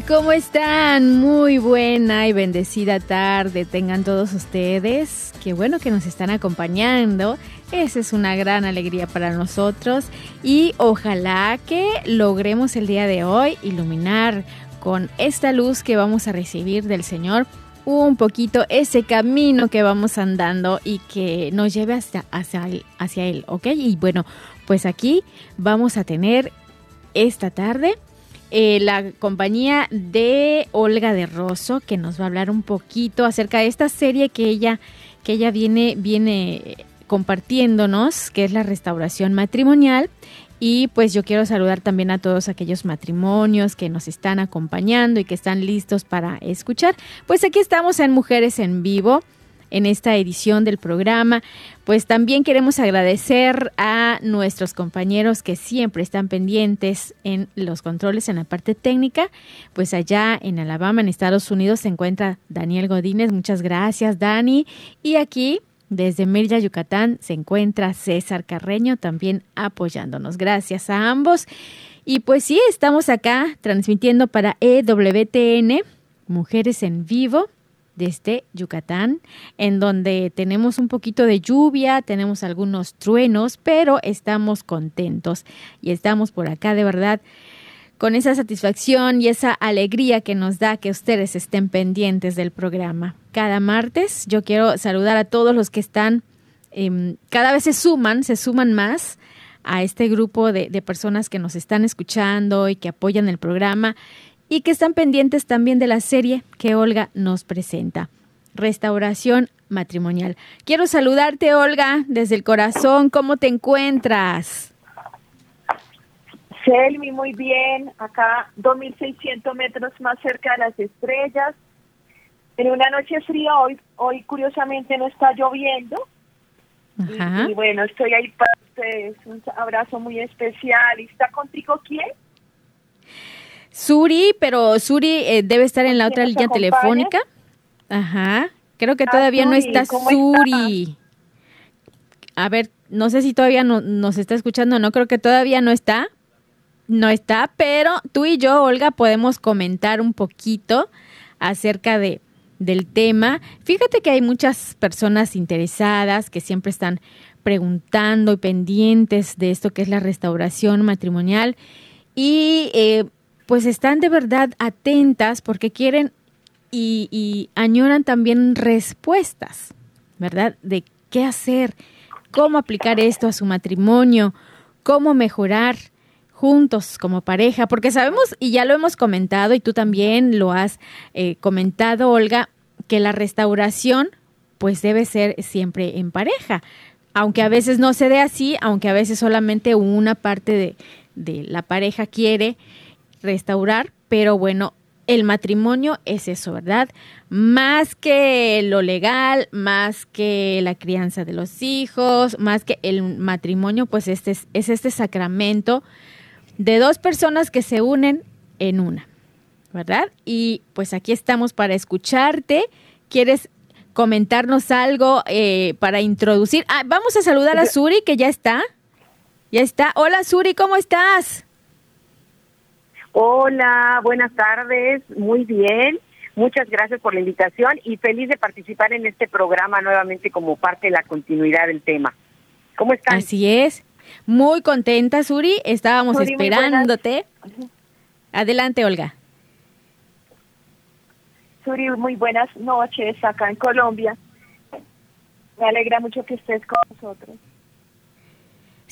¿cómo están? Muy buena y bendecida tarde tengan todos ustedes. Qué bueno que nos están acompañando. Esa es una gran alegría para nosotros y ojalá que logremos el día de hoy iluminar con esta luz que vamos a recibir del Señor un poquito ese camino que vamos andando y que nos lleve hasta, hacia, hacia Él, ¿ok? Y bueno, pues aquí vamos a tener esta tarde eh, la compañía de Olga de Rosso, que nos va a hablar un poquito acerca de esta serie que ella, que ella viene, viene compartiéndonos, que es la restauración matrimonial. Y pues yo quiero saludar también a todos aquellos matrimonios que nos están acompañando y que están listos para escuchar. Pues aquí estamos en Mujeres en Vivo en esta edición del programa. Pues también queremos agradecer a nuestros compañeros que siempre están pendientes en los controles en la parte técnica. Pues allá en Alabama, en Estados Unidos, se encuentra Daniel Godínez. Muchas gracias, Dani. Y aquí desde Mérida, Yucatán, se encuentra César Carreño también apoyándonos. Gracias a ambos. Y pues sí, estamos acá transmitiendo para EWTN, Mujeres en Vivo, desde Yucatán, en donde tenemos un poquito de lluvia, tenemos algunos truenos, pero estamos contentos y estamos por acá de verdad con esa satisfacción y esa alegría que nos da que ustedes estén pendientes del programa. Cada martes yo quiero saludar a todos los que están, eh, cada vez se suman, se suman más a este grupo de personas que nos están escuchando y que apoyan el programa y que están pendientes también de la serie que Olga nos presenta, Restauración Matrimonial. Quiero saludarte, Olga, desde el corazón. ¿Cómo te encuentras? Selmi, muy bien. Acá 2.600 metros más cerca de las estrellas. En una noche fría, hoy, hoy curiosamente no está lloviendo. Ajá. Y, y bueno, estoy ahí para ustedes. Un abrazo muy especial. ¿Y está contigo quién? Suri, pero Suri eh, debe estar en la ¿Quién otra línea telefónica. Ajá. Creo que Ah, todavía no Suri, está ¿cómo Suri. A ver, no sé si todavía no, nos está escuchando, no creo que todavía no está. No está, pero tú y yo, Olga, podemos comentar un poquito acerca de del tema. Fíjate que hay muchas personas interesadas que siempre están preguntando y pendientes de esto que es la restauración matrimonial y eh, pues están de verdad atentas porque quieren y, añoran también respuestas, ¿verdad? De qué hacer, cómo aplicar esto a su matrimonio, cómo mejorar juntos como pareja, porque sabemos, y ya lo hemos comentado, y tú también lo has eh, comentado, Olga, que la restauración pues debe ser siempre en pareja, aunque a veces no se dé así, aunque a veces solamente una parte de, de la pareja quiere restaurar, pero bueno, el matrimonio es eso, ¿verdad? Más que lo legal, más que la crianza de los hijos, más que el matrimonio, pues este es, es este sacramento de dos personas que se unen en una, ¿verdad? Y pues aquí estamos para escucharte. ¿Quieres comentarnos algo eh, para introducir? Ah, vamos a saludar a Suri, que ya está. Ya está. Hola Suri, ¿cómo estás? Hola, buenas tardes. Muy bien. Muchas gracias por la invitación y feliz de participar en este programa nuevamente como parte de la continuidad del tema. ¿Cómo están? Así es. muy contenta, Suri. Estábamos esperándote. Adelante, Olga. Suri, muy buenas noches acá en Colombia. Me alegra mucho que estés con nosotros.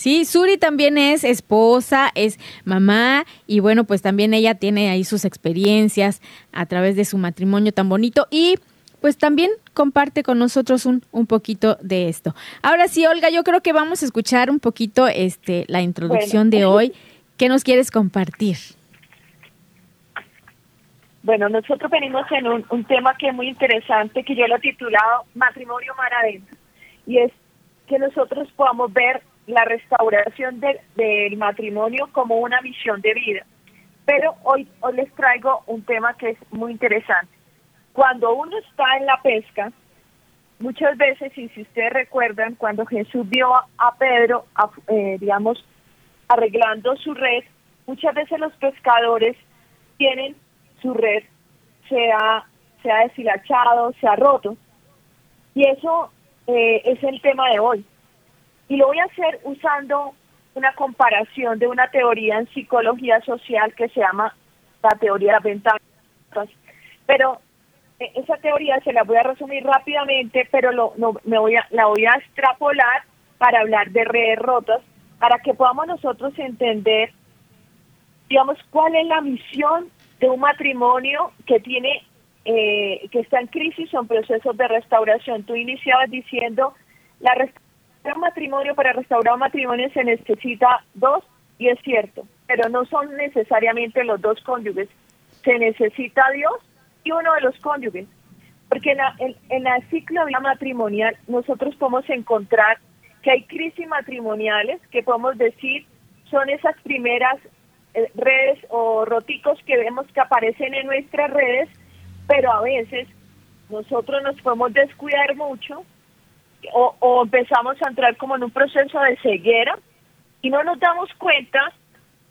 Sí, Suri también es esposa, es mamá y bueno, pues también ella tiene ahí sus experiencias a través de su matrimonio tan bonito y pues también comparte con nosotros un, un poquito de esto. Ahora sí, Olga, yo creo que vamos a escuchar un poquito este la introducción de hoy. ¿Qué nos quieres compartir? Bueno, nosotros venimos en un, un tema que es muy interesante, que yo lo he titulado Matrimonio Mar Adentro, y es que nosotros podamos ver la restauración del matrimonio como una misión de vida. Pero hoy, hoy les traigo un tema que es muy interesante. Cuando uno está en la pesca, muchas veces, y si ustedes recuerdan, cuando Jesús vio a Pedro, eh, digamos, arreglando su red, muchas veces los pescadores tienen su red, se ha, se ha deshilachado, se ha roto. Y eso eh, es el tema de hoy. Y lo voy a hacer usando una comparación de una teoría en psicología social que se llama la teoría de las ventanas. Pero eh, esa teoría se la voy a resumir rápidamente, pero lo, no, me voy a, la voy a extrapolar para hablar de redes rotas, para que podamos nosotros entender, digamos, cuál es la misión de un matrimonio que tiene, eh, que está en crisis o en procesos de restauración. Tú iniciabas diciendo la restauración un matrimonio, para restaurar un matrimonio se necesita dos, y es cierto, pero no son necesariamente los dos cónyuges. Se necesita Dios y uno de los cónyuges. Porque en la, en, la ciclo matrimonial nosotros podemos encontrar que hay crisis matrimoniales que podemos decir son esas primeras eh, redes o roticos que vemos que aparecen en nuestras redes, pero a veces nosotros nos podemos descuidar mucho o, empezamos a entrar como en un proceso de ceguera y no nos damos cuenta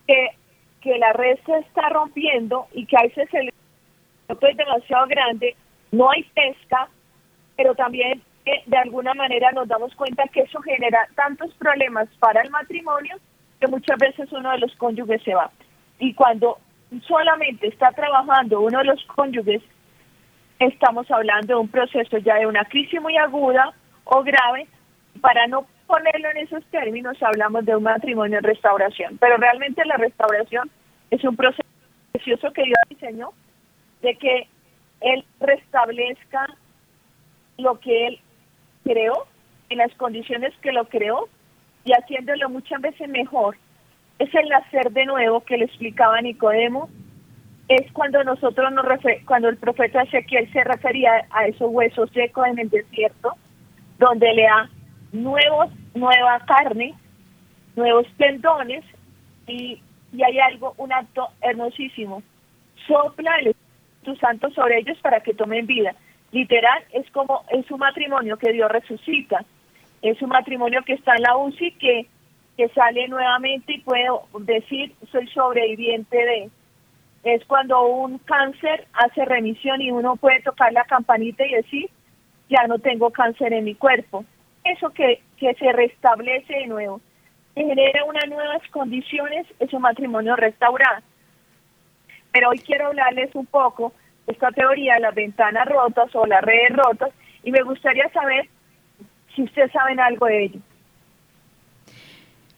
que, que la red se está rompiendo y que veces el es demasiado grande, no hay pesca, pero también de alguna manera nos damos cuenta que eso genera tantos problemas para el matrimonio que muchas veces uno de los cónyuges se va. Y cuando solamente está trabajando uno de los cónyuges, estamos hablando de un proceso ya de una crisis muy aguda o grave, para no ponerlo en esos términos, hablamos de un matrimonio en restauración, pero realmente la restauración es un proceso precioso que Dios diseñó, de que Él restablezca lo que Él creó, en las condiciones que lo creó, y haciéndolo muchas veces mejor. Es el nacer de nuevo que le explicaba Nicodemo, es cuando nosotros nos cuando el profeta Ezequiel se refería a esos huesos secos en el desierto, donde le da nuevos, nueva carne, nuevos tendones y, y hay algo, un acto hermosísimo. Sopla el Espíritu Santo sobre ellos para que tomen vida. Literal, es como es un matrimonio que Dios resucita. Es un matrimonio que está en la UCI, que, que sale nuevamente y puede decir, soy sobreviviente de. Es cuando un cáncer hace remisión y uno puede tocar la campanita y decir, ya no tengo cáncer en mi cuerpo. Eso que, que se restablece de nuevo, genera unas nuevas condiciones, es un matrimonio restaurado. Pero hoy quiero hablarles un poco de esta teoría de las ventanas rotas o las redes rotas y me gustaría saber si ustedes saben algo de ello.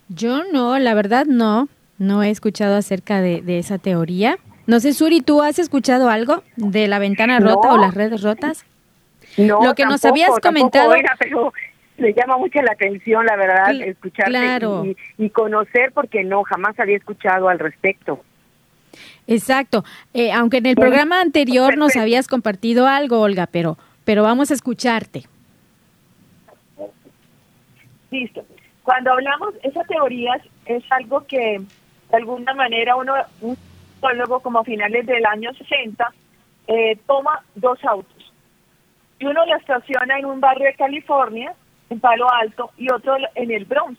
Yo no, la verdad no, no he escuchado acerca de, esa teoría. No sé, Suri, ¿tú has escuchado algo de la ventana rota o las redes rotas? No, lo que nos habías comentado. pero me llama mucho la atención, la verdad, escucharte y, conocer, porque no, jamás había escuchado al respecto. Exacto. Eh, aunque en el programa anterior nos habías compartido algo, Olga, pero, pero vamos a escucharte. Listo. Cuando hablamos, esa teoría es algo que de alguna manera uno, un psicólogo como a finales del año 60, eh, toma dos autos y uno lo estaciona en un barrio de California, en Palo Alto, y otro en el Bronx,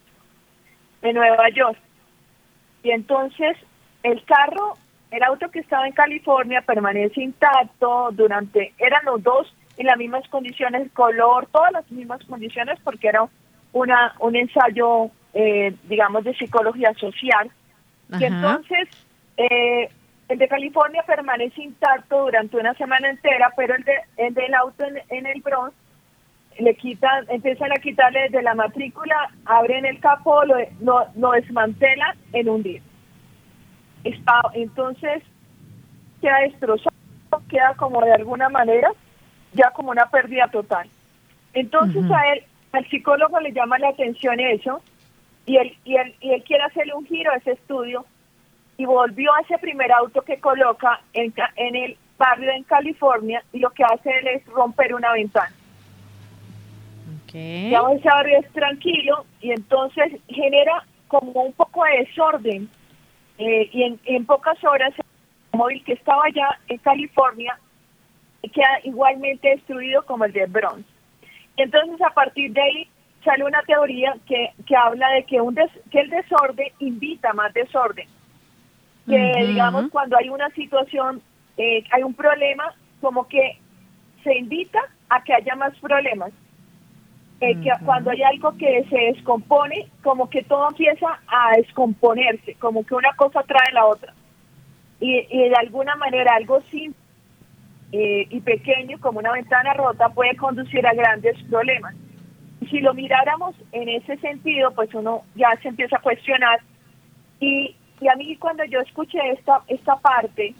de Nueva York. Y entonces el carro, el auto que estaba en California permanece intacto durante, eran los dos en las mismas condiciones, color, todas las mismas condiciones, porque era una un ensayo eh, digamos, de psicología social. Y entonces, eh, el de California permanece intacto durante una semana entera, pero el, de, el del auto en, el Bronx le quitan, empiezan a quitarle de la matrícula, abren el capó, lo, lo, lo desmantelan en un día. Está, entonces queda destrozado, queda como de alguna manera ya como una pérdida total. Entonces a él, al psicólogo le llama la atención eso y él, y él, y él quiere hacerle un giro a ese estudio y volvió a ese primer auto que coloca en, en el barrio en California y lo que hace él es romper una ventana. Okay. ese barrio es tranquilo y entonces genera como un poco de desorden eh, y en, en pocas horas el móvil que estaba allá en California queda igualmente destruido como el de Bronx. Entonces a partir de ahí sale una teoría que, que habla de que, un que el desorden invita más desorden. Que digamos cuando hay una situación, eh, hay un problema, como que se invita a que haya más problemas. Eh, que cuando hay algo que se descompone, como que todo empieza a descomponerse, como que una cosa trae la otra. Y, y de alguna manera algo simple eh, y pequeño como una ventana rota puede conducir a grandes problemas. Si lo miráramos en ese sentido, pues uno ya se empieza a cuestionar. Y, y a mí cuando yo escuché esta, esta parte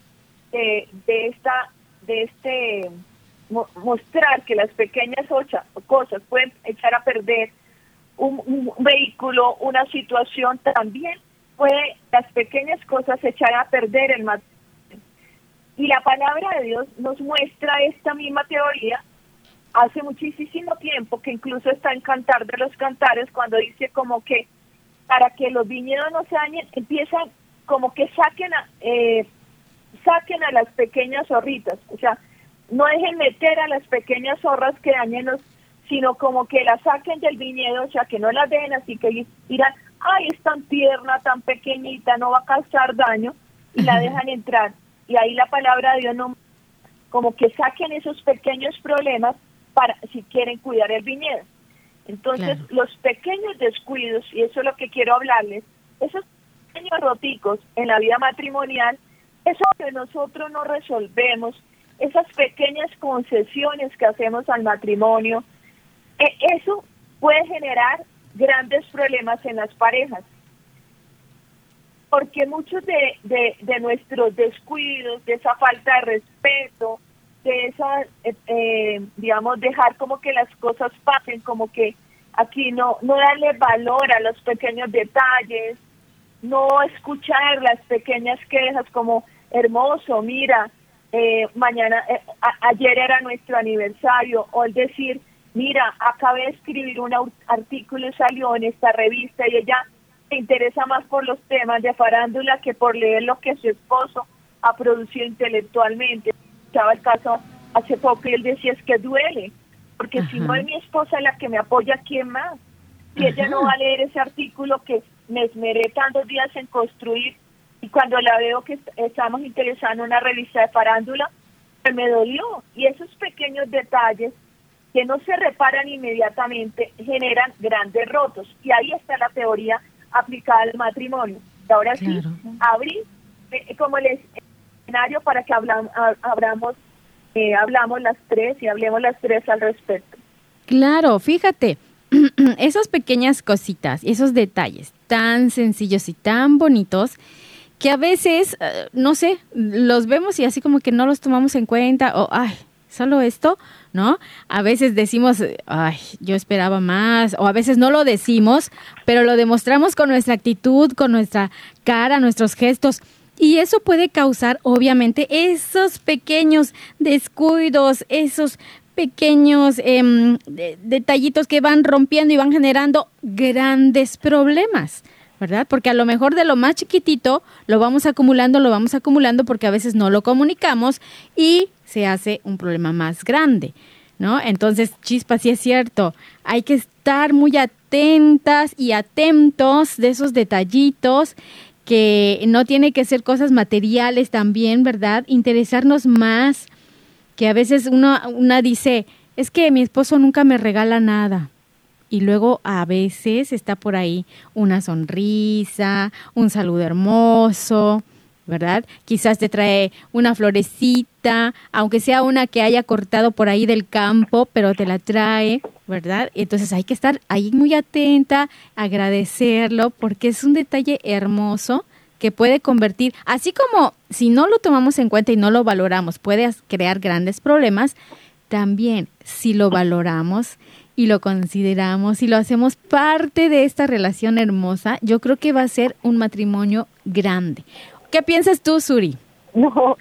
de, esta, de este mostrar que las pequeñas cosas pueden echar a perder un, un, vehículo, una situación, también puede las pequeñas cosas echar a perder el matrimonio y la palabra de Dios nos muestra esta misma teoría hace muchísimo tiempo, que incluso está en Cantar de los Cantares, cuando dice como que para que los viñedos no se dañen, empiezan como que saquen a, eh, saquen a las pequeñas zorritas, o sea, no dejen meter a las pequeñas zorras que dañen los, sino como que las saquen del viñedo, o sea, que no las den, así que dirán, ay, es tan tierna, tan pequeñita, no va a causar daño, y la dejan entrar. Y ahí la palabra de Dios no como que saquen esos pequeños problemas para si quieren cuidar el viñedo. Entonces, los pequeños descuidos, y eso es lo que quiero hablarles, esos pequeños roticos en la vida matrimonial, eso que nosotros no resolvemos, esas pequeñas concesiones que hacemos al matrimonio, e, eso puede generar grandes problemas en las parejas porque muchos de, de, nuestros descuidos, de esa falta de respeto, de esa, eh, eh, digamos, dejar como que las cosas pasen, como que aquí no, no darle valor a los pequeños detalles, no escuchar las pequeñas quejas como hermoso, mira, eh, mañana, ayer era nuestro aniversario, o el decir, mira, acabé de escribir un artículo y salió en esta revista y ella interesa más por los temas de farándula que por leer lo que su esposo ha producido intelectualmente. Estaba el caso hace poco y él decía es que duele, porque si no es mi esposa la que me apoya, ¿quién más? Si ella no va a leer ese artículo que me esmeré tantos días en construir y cuando la veo que estamos interesando en una revista de farándula, me dolió. Y esos pequeños detalles que no se reparan inmediatamente generan grandes rotos. Y ahí está la teoría aplicada al matrimonio. Y ahora sí, abrir eh, como el para que hablamos, hablamos, eh, hablamos las tres y hablemos las tres al respecto. Claro, fíjate, esas pequeñas cositas, esos detalles tan sencillos y tan bonitos que a veces, eh, no sé, los vemos y así como que no los tomamos en cuenta o, ay, solo esto, ¿no? A veces decimos, ay, yo esperaba más, o a veces no lo decimos, pero lo demostramos con nuestra actitud, con nuestra cara, nuestros gestos. Y eso puede causar, obviamente, esos pequeños descuidos, esos pequeños em, detallitos que van rompiendo y van generando grandes problemas. ¿verdad? Porque a lo mejor de lo más chiquitito lo vamos acumulando, lo vamos acumulando porque a veces no lo comunicamos y se hace un problema más grande, ¿no? Entonces, chispa, sí es cierto, hay que estar muy atentas y atentos de esos detallitos que no tiene que ser cosas materiales también, ¿verdad? Interesarnos más, que a veces uno, una dice, es que mi esposo nunca me regala nada. y luego a veces está por ahí una sonrisa, un saludo hermoso, ¿verdad? Quizás te trae una florecita, aunque sea una que haya cortado por ahí del campo, pero te la trae, ¿verdad? Entonces hay que estar ahí muy atenta, agradecerlo, porque es un detalle hermoso que puede convertir, así como si no lo tomamos en cuenta y no lo valoramos, puede crear grandes problemas, también si lo valoramos y lo consideramos y lo hacemos parte de esta relación hermosa, yo creo que va a ser un matrimonio grande, ¿Qué piensas tú, Suri? No,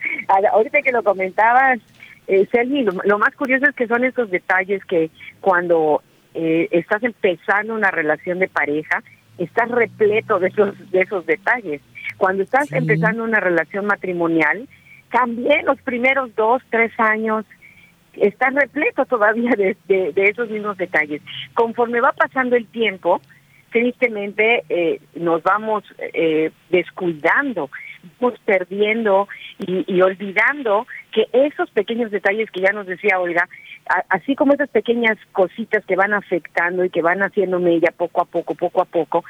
ahorita que lo comentabas, eh, Sergi, lo, más curioso es que son esos detalles que cuando eh, estás empezando una relación de pareja, estás repleto de esos, de esos detalles. Cuando estás empezando una relación matrimonial, también los primeros dos, tres años, estás repleto todavía de, de, esos mismos detalles. Conforme va pasando el tiempo, tristemente eh, nos vamos eh, descuidando perdiendo y, olvidando que esos pequeños detalles que ya nos decía Olga, así como esas pequeñas cositas que van afectando y que van haciendo mella poco a poco, poco a poco,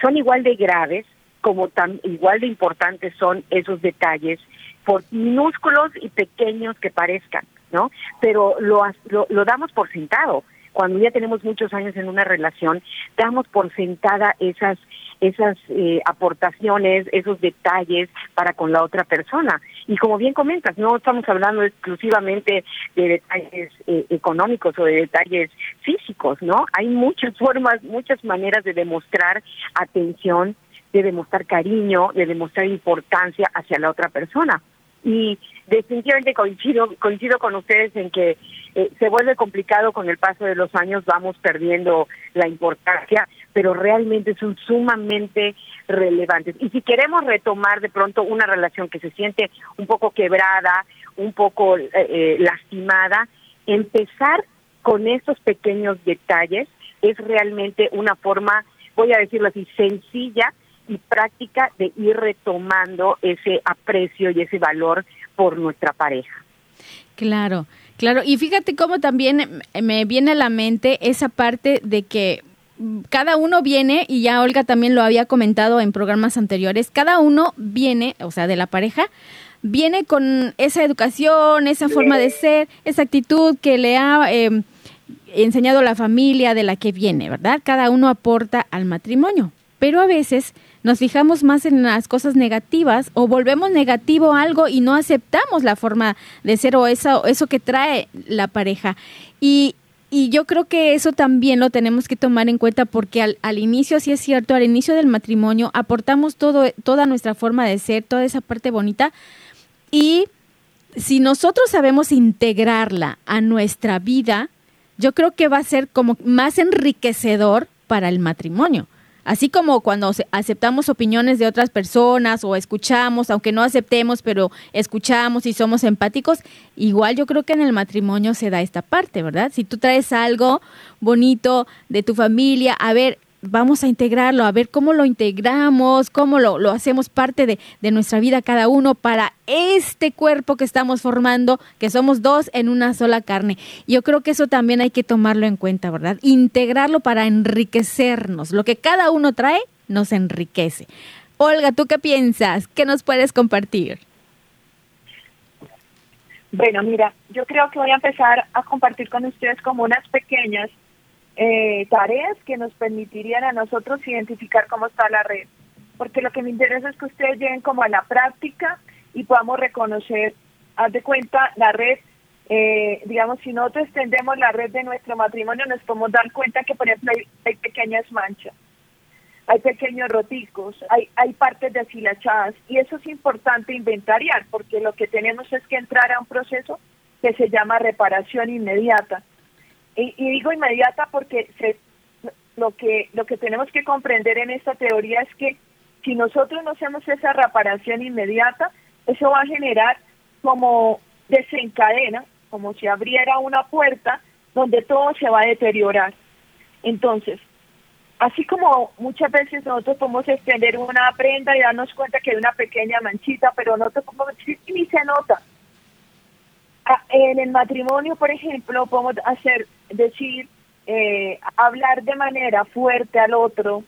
son igual de graves como tan igual de importantes son esos detalles, por minúsculos y pequeños que parezcan, ¿no? Pero lo, lo, lo damos por sentado cuando ya tenemos muchos años en una relación, damos por sentada esas esas eh, aportaciones, esos detalles para con la otra persona. Y como bien comentas, no estamos hablando exclusivamente de detalles eh, económicos o de detalles físicos, ¿no? Hay muchas formas, muchas maneras de demostrar atención, de demostrar cariño, de demostrar importancia hacia la otra persona. Y definitivamente coincido, coincido con ustedes en que eh, se vuelve complicado con el paso de los años, vamos perdiendo la importancia, pero realmente son sumamente relevantes. Y si queremos retomar de pronto una relación que se siente un poco quebrada, un poco eh, eh, lastimada, empezar con esos pequeños detalles es realmente una forma, voy a decirlo así, sencilla y práctica de ir retomando ese aprecio y ese valor por nuestra pareja. Claro, claro. Y fíjate cómo también me viene a la mente esa parte de que cada uno viene, y ya Olga también lo había comentado en programas anteriores, cada uno viene, o sea, de la pareja, viene con esa educación, esa forma de ser, esa actitud que le ha em, enseñado la familia de la que viene, ¿verdad? Cada uno aporta al matrimonio, pero a veces nos fijamos más en las cosas negativas o volvemos negativo algo y no aceptamos la forma de ser o eso, eso que trae la pareja. Y, y yo creo que eso también lo tenemos que tomar en cuenta porque al, al, inicio, sí es cierto, al inicio del matrimonio aportamos todo, toda nuestra forma de ser, toda esa parte bonita y si nosotros sabemos integrarla a nuestra vida, yo creo que va a ser como más enriquecedor para el matrimonio. Así como cuando aceptamos opiniones de otras personas o escuchamos, aunque no aceptemos, pero escuchamos y somos empáticos, igual yo creo que en el matrimonio se da esta parte, ¿verdad? Si tú traes algo bonito de tu familia, a ver, vamos a integrarlo, a ver cómo lo integramos, cómo lo, lo hacemos parte de, de, nuestra vida cada uno para este cuerpo que estamos formando, que somos dos en una sola carne. Yo creo que eso también hay que tomarlo en cuenta, ¿verdad? Integrarlo para enriquecernos. Lo que cada uno trae nos enriquece. Olga, ¿tú qué piensas? ¿Qué nos puedes compartir? Bueno, mira, yo creo que voy a empezar a compartir con ustedes como unas pequeñas eh, tareas que nos permitirían a nosotros identificar cómo está la red. Porque lo que me interesa es que ustedes lleguen como a la práctica y podamos reconocer, haz de cuenta, la red, eh, digamos, si nosotros extendemos la red de nuestro matrimonio, nos podemos dar cuenta que, por ejemplo, hay, pequeñas manchas, hay pequeños roticos, hay, hay partes deshilachadas, y eso es importante inventariar, porque lo que tenemos es que entrar a un proceso que se llama reparación inmediata y, digo inmediata porque se, lo que lo que tenemos que comprender en esta teoría es que si nosotros no hacemos esa reparación inmediata, eso va a generar como desencadena, como si abriera una puerta donde todo se va a deteriorar. Entonces, así como muchas veces nosotros podemos extender una prenda y darnos cuenta que hay una pequeña manchita, pero no te, ni se nota. Ah, en el matrimonio, por ejemplo, podemos hacer decir eh, hablar de manera fuerte al otro,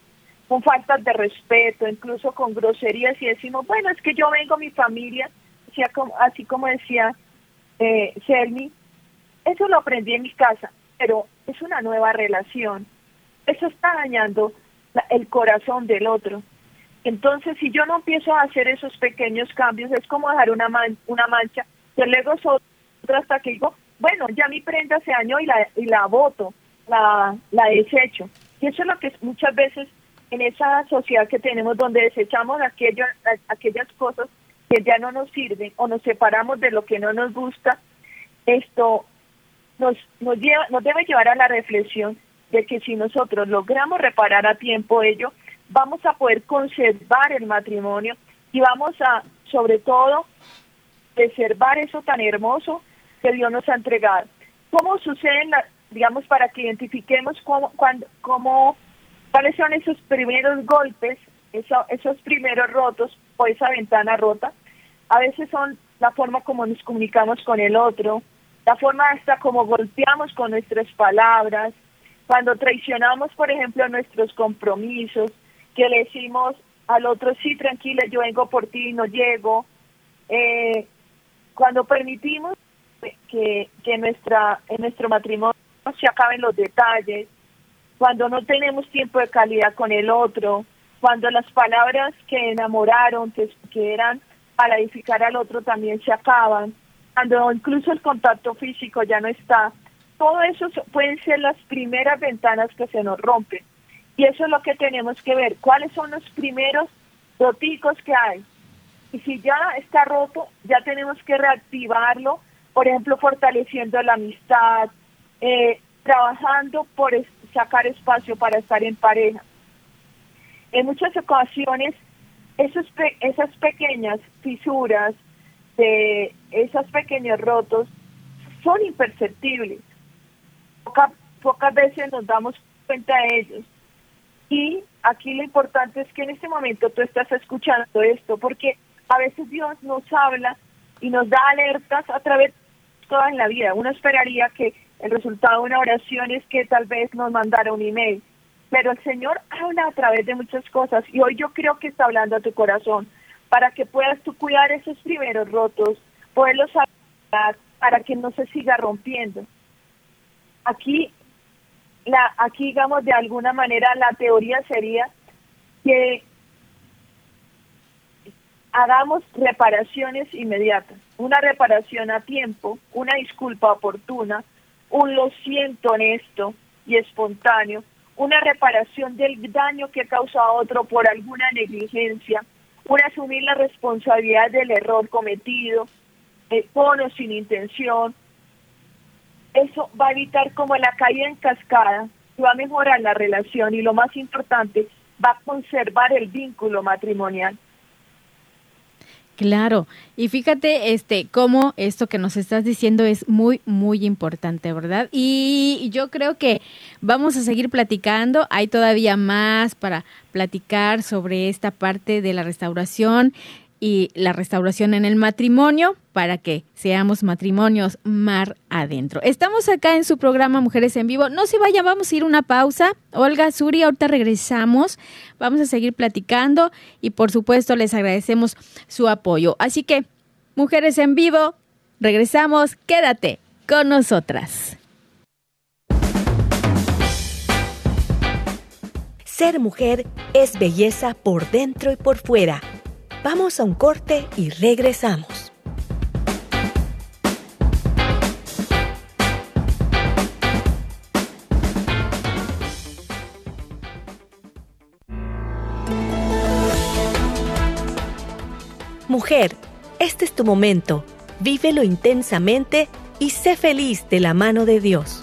con faltas de respeto, incluso con groserías y decimos, bueno, es que yo vengo, mi familia, así como decía eh, Selmi, eso lo aprendí en mi casa, pero es una nueva relación. Eso está dañando el corazón del otro. Entonces, si yo no empiezo a hacer esos pequeños cambios, es como dejar una, una mancha, que luego otra hasta que digo, bueno, ya mi prenda se dañó y la, y la boto, la, la desecho. Y eso es lo que muchas veces en esa sociedad que tenemos donde desechamos aquello, aquellas cosas que ya no nos sirven o nos separamos de lo que no nos gusta, esto nos, nos, lleva, nos debe llevar a la reflexión de que si nosotros logramos reparar a tiempo ello, vamos a poder conservar el matrimonio y vamos a, sobre todo, preservar eso tan hermoso que Dios nos ha entregado. ¿Cómo suceden, digamos, para que identifiquemos cómo, cuando, cómo, cuáles son esos primeros golpes, esos primeros rotos o esa ventana rota? A veces son la forma como nos comunicamos con el otro, la forma hasta como golpeamos con nuestras palabras, cuando traicionamos, por ejemplo, nuestros compromisos, que le decimos al otro, sí, tranquila, yo vengo por ti, no llego. Eh, cuando permitimos que, que nuestra, en nuestro matrimonio se acaben los detalles, cuando no tenemos tiempo de calidad con el otro, cuando las palabras que enamoraron, que, que eran para edificar al otro también se acaban, cuando incluso el contacto físico ya no está, todo eso pueden ser las primeras ventanas que se nos rompen. Y eso es lo que tenemos que ver, cuáles son los primeros roticos que hay. Y si ya está roto, ya tenemos que reactivarlo, por ejemplo, fortaleciendo la amistad, eh, trabajando por sacar espacio para estar en pareja. En muchas ocasiones, esos esas pequeñas fisuras, de esos pequeños rotos, son imperceptibles. pocas veces nos damos cuenta de ellos. Y aquí lo importante es que en este momento tú estás escuchando esto, porque a veces Dios nos habla y nos da alertas a través toda en la vida. Uno esperaría que el resultado de una oración es que tal vez nos mandara un email, pero el Señor habla a través de muchas cosas y hoy yo creo que está hablando a tu corazón para que puedas tú cuidar esos primeros rotos, poderlos hablar para que no se siga rompiendo. Aquí la, aquí digamos de alguna manera la teoría sería que hagamos reparaciones inmediatas, una reparación a tiempo, una disculpa oportuna, un lo siento honesto y espontáneo, una reparación del daño que causa a otro por alguna negligencia, un asumir la responsabilidad del error cometido, eh, con o sin intención, eso va a evitar como la caída en cascada, va a mejorar la relación y lo más importante, va a conservar el vínculo matrimonial. Claro, y fíjate este cómo esto que nos estás diciendo es muy muy importante, ¿verdad? Y yo creo que vamos a seguir platicando, hay todavía más para platicar sobre esta parte de la restauración y la restauración en el matrimonio para que seamos matrimonios mar adentro. Estamos acá en su programa Mujeres en Vivo. No se vayan, vamos a ir una pausa. Olga, Suri, ahorita regresamos. Vamos a seguir platicando y por supuesto les agradecemos su apoyo. Así que, Mujeres en Vivo, regresamos. Quédate con nosotras. Ser mujer es belleza por dentro y por fuera Vamos a un corte y regresamos. Mujer, este es tu momento. Vívelo intensamente y sé feliz de la mano de Dios.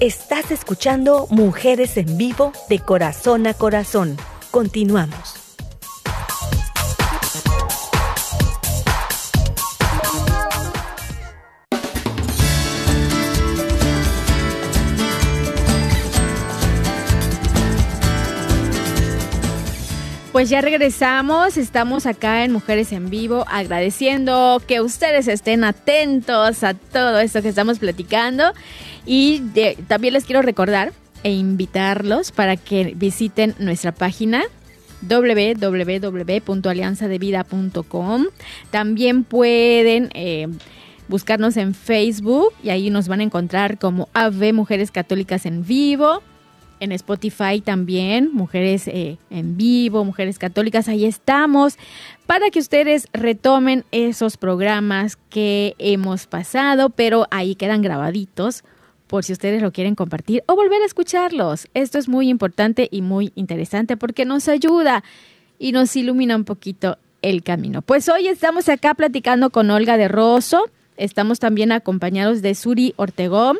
Estás escuchando Mujeres en Vivo de Corazón a Corazón. Continuamos. Pues ya regresamos, estamos acá en Mujeres en Vivo agradeciendo que ustedes estén atentos a todo esto que estamos platicando y también les quiero recordar e invitarlos para que visiten nuestra página www.alianzadevida.com. También pueden eh, buscarnos en Facebook y ahí nos van a encontrar como AV Mujeres Católicas en Vivo en Spotify también, Mujeres eh, en Vivo, Mujeres Católicas, ahí estamos, para que ustedes retomen esos programas que hemos pasado, pero ahí quedan grabaditos por si ustedes lo quieren compartir o volver a escucharlos. Esto es muy importante y muy interesante porque nos ayuda y nos ilumina un poquito el camino. Pues hoy estamos acá platicando con Olga de Rosso, estamos también acompañados de Suri Ortegón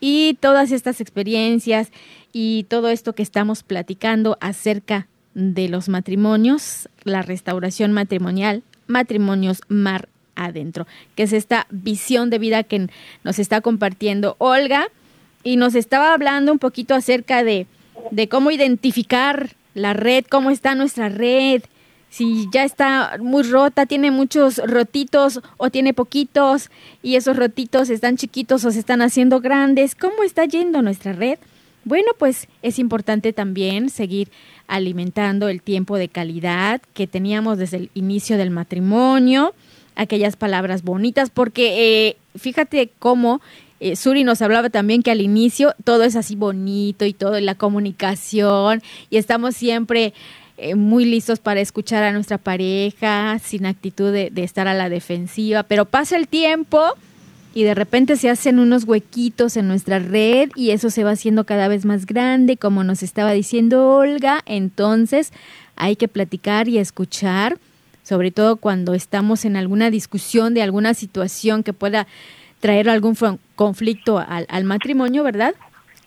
y todas estas experiencias y todo esto que estamos platicando acerca de los matrimonios, la restauración matrimonial, matrimonios mar adentro, que es esta visión de vida que nos está compartiendo Olga y nos estaba hablando un poquito acerca de, de cómo identificar la red, cómo está nuestra red, si ya está muy rota, tiene muchos rotitos o tiene poquitos y esos rotitos están chiquitos o se están haciendo grandes, ¿cómo está yendo nuestra red? Bueno, pues es importante también seguir alimentando el tiempo de calidad que teníamos desde el inicio del matrimonio, aquellas palabras bonitas, porque eh, fíjate cómo eh, Suri nos hablaba también que al inicio todo es así bonito y todo la comunicación y estamos siempre eh, muy listos para escuchar a nuestra pareja sin actitud de estar a la defensiva, pero pasa el tiempo y de repente se hacen unos huequitos en nuestra red y eso se va haciendo cada vez más grande, como nos estaba diciendo Olga. Entonces hay que platicar y escuchar, sobre todo cuando estamos en alguna discusión de alguna situación que pueda traer algún conflicto al, matrimonio, ¿verdad?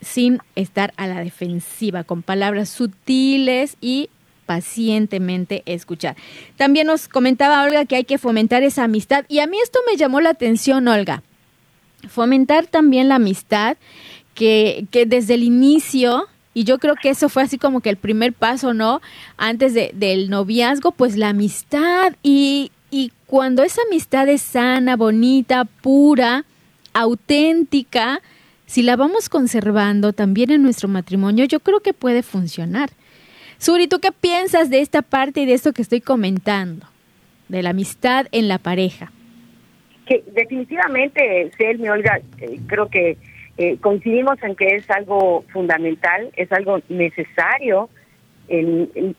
Sin estar a la defensiva, con palabras sutiles y pacientemente escuchar. También nos comentaba Olga que hay que fomentar esa amistad y a mí esto me llamó la atención, Olga fomentar también la amistad, que, que desde el inicio y yo creo que eso fue así como que el primer paso, ¿no? Antes de, del noviazgo, pues la amistad. Y, y cuando esa amistad es sana, bonita, pura, auténtica, si la vamos conservando también en nuestro matrimonio, yo creo que puede funcionar. Suri, ¿tú qué piensas de esta parte y de esto que estoy comentando? De la amistad en la pareja que definitivamente, Selmi, Olga, eh, creo que eh, coincidimos en que es algo fundamental, es algo necesario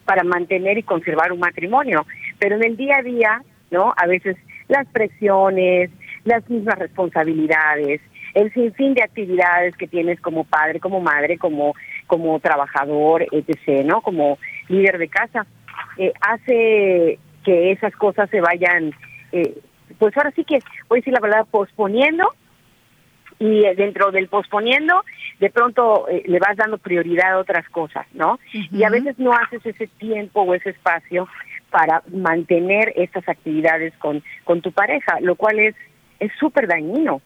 para mantener y conservar un matrimonio. Pero en el día a día, ¿no? A veces las presiones, las mismas responsabilidades, el sinfín de actividades que tienes como padre, como madre, como, como trabajador, etc., ¿no? Como líder de casa, eh, hace que esas cosas se vayan eh, pues ahora sí que voy a decir la verdad, posponiendo y eh, dentro del posponiendo de pronto eh, le vas dando prioridad a otras cosas, ¿no? Y a veces no haces ese tiempo o ese espacio para mantener estas actividades con, con tu pareja, lo cual es es súper dañino,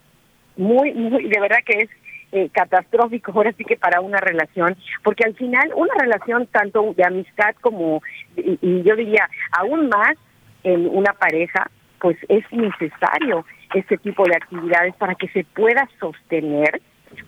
muy, muy, de verdad que es eh, catastrófico ahora sí que para una relación, porque al final una relación tanto de amistad como, y yo diría aún más en una pareja, pues es necesario este tipo de actividades para que se pueda sostener,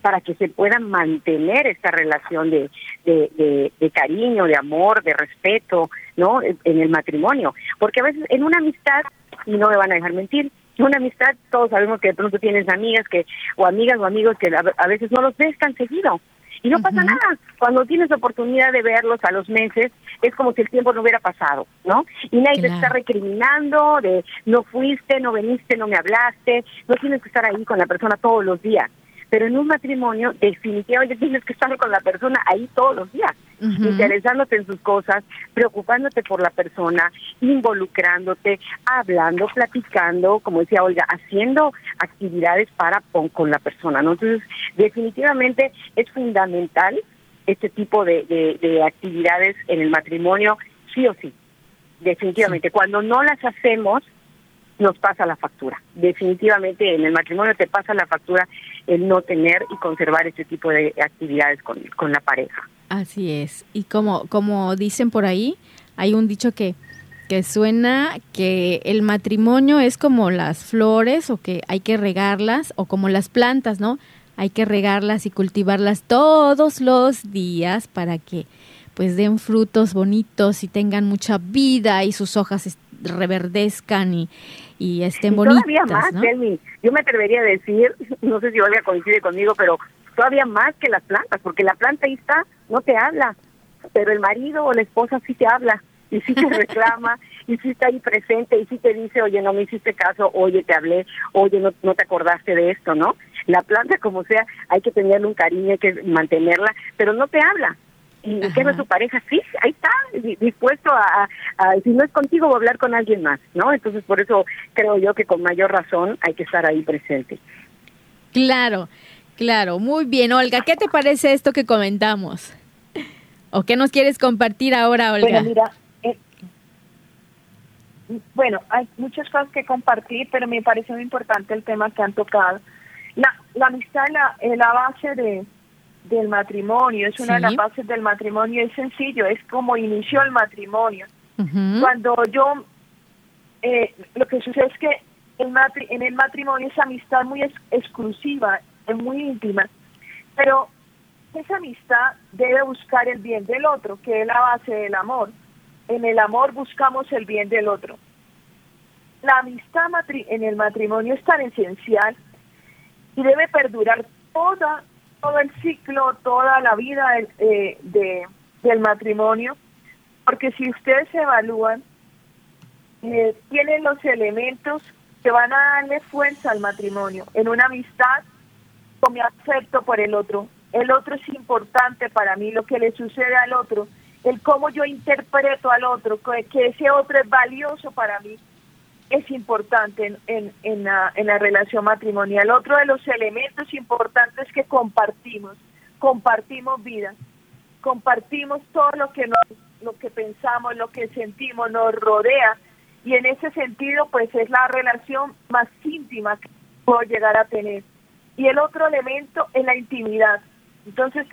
para que se pueda mantener esta relación de, de, de, cariño, de amor, de respeto, ¿no? En el matrimonio. Porque a veces en una amistad, y no me van a dejar mentir, en una amistad todos sabemos que de pronto tienes amigas que o amigas o amigos que a veces no los ves tan seguido y no pasa nada. Cuando tienes oportunidad de verlos a los meses, es como si el tiempo no hubiera pasado, ¿no? Y nadie te está recriminando de no fuiste, no veniste, no me hablaste, no tienes que estar ahí con la persona todos los días. Pero en un matrimonio definitivamente tienes que estar con la persona ahí todos los días, interesándote en sus cosas, preocupándote por la persona, involucrándote, hablando, platicando, como decía Olga, haciendo actividades para con, la persona, ¿no? Entonces, definitivamente es fundamental este tipo de, de actividades en el matrimonio, sí o sí definitivamente. Cuando no las hacemos, nos pasa la factura. Definitivamente en el matrimonio te pasa la factura el no tener y conservar este tipo de actividades con, con la pareja. Así es. Y como, como dicen por ahí, hay un dicho que, que suena que el matrimonio es como las flores o que hay que regarlas o como las plantas, ¿no? Hay que regarlas y cultivarlas todos los días para que pues den frutos bonitos y tengan mucha vida y sus hojas reverdezcan y, y estén bonitas. Todavía más, yo me atrevería a decir, no sé si Olga coincide conmigo, pero todavía más que las plantas, porque la planta ahí está, no te habla, pero el marido o la esposa sí te habla y sí te reclama y sí está ahí presente y sí te dice, oye, no me hiciste caso, oye, te hablé, oye, no, no te acordaste de esto, ¿no? La planta, como sea, hay que tenerle un cariño, hay que mantenerla, pero no te habla y que no es su pareja, sí, ahí está, dispuesto a, si no es contigo, a hablar con alguien más, ¿no? Entonces, por eso creo yo que con mayor razón hay que estar ahí presente. Claro, claro, muy bien, Olga, ¿qué te parece esto que comentamos? ¿O qué nos quieres compartir ahora, Olga? Bueno, mira, eh, bueno, hay muchas cosas que compartir, pero me parece muy importante el tema que han tocado. La, la amistad es la base de, del matrimonio, es una de las bases del matrimonio, es sencillo, es como inició el matrimonio. Cuando yo, eh, lo que sucede es que el en el matrimonio esa amistad muy exclusiva, es muy íntima, pero esa amistad debe buscar el bien del otro, que es la base del amor. En el amor buscamos el bien del otro. La amistad en el matrimonio es tan esencial y debe perdurar toda todo el ciclo, toda la vida eh, de, del matrimonio, porque si ustedes evalúan, eh, tienen los elementos que van a darle fuerza al matrimonio. En una amistad, con mi afecto por el otro. El otro es importante para mí, lo que le sucede al otro, el cómo yo interpreto al otro, que ese otro es valioso para mí es importante en, en, la, relación matrimonial. Otro de los elementos importantes que compartimos, compartimos vida, compartimos todo lo que nos, lo que pensamos, lo que sentimos, nos rodea y en ese sentido pues es la relación más íntima que puedo llegar a tener. Y el otro elemento es la intimidad. Entonces,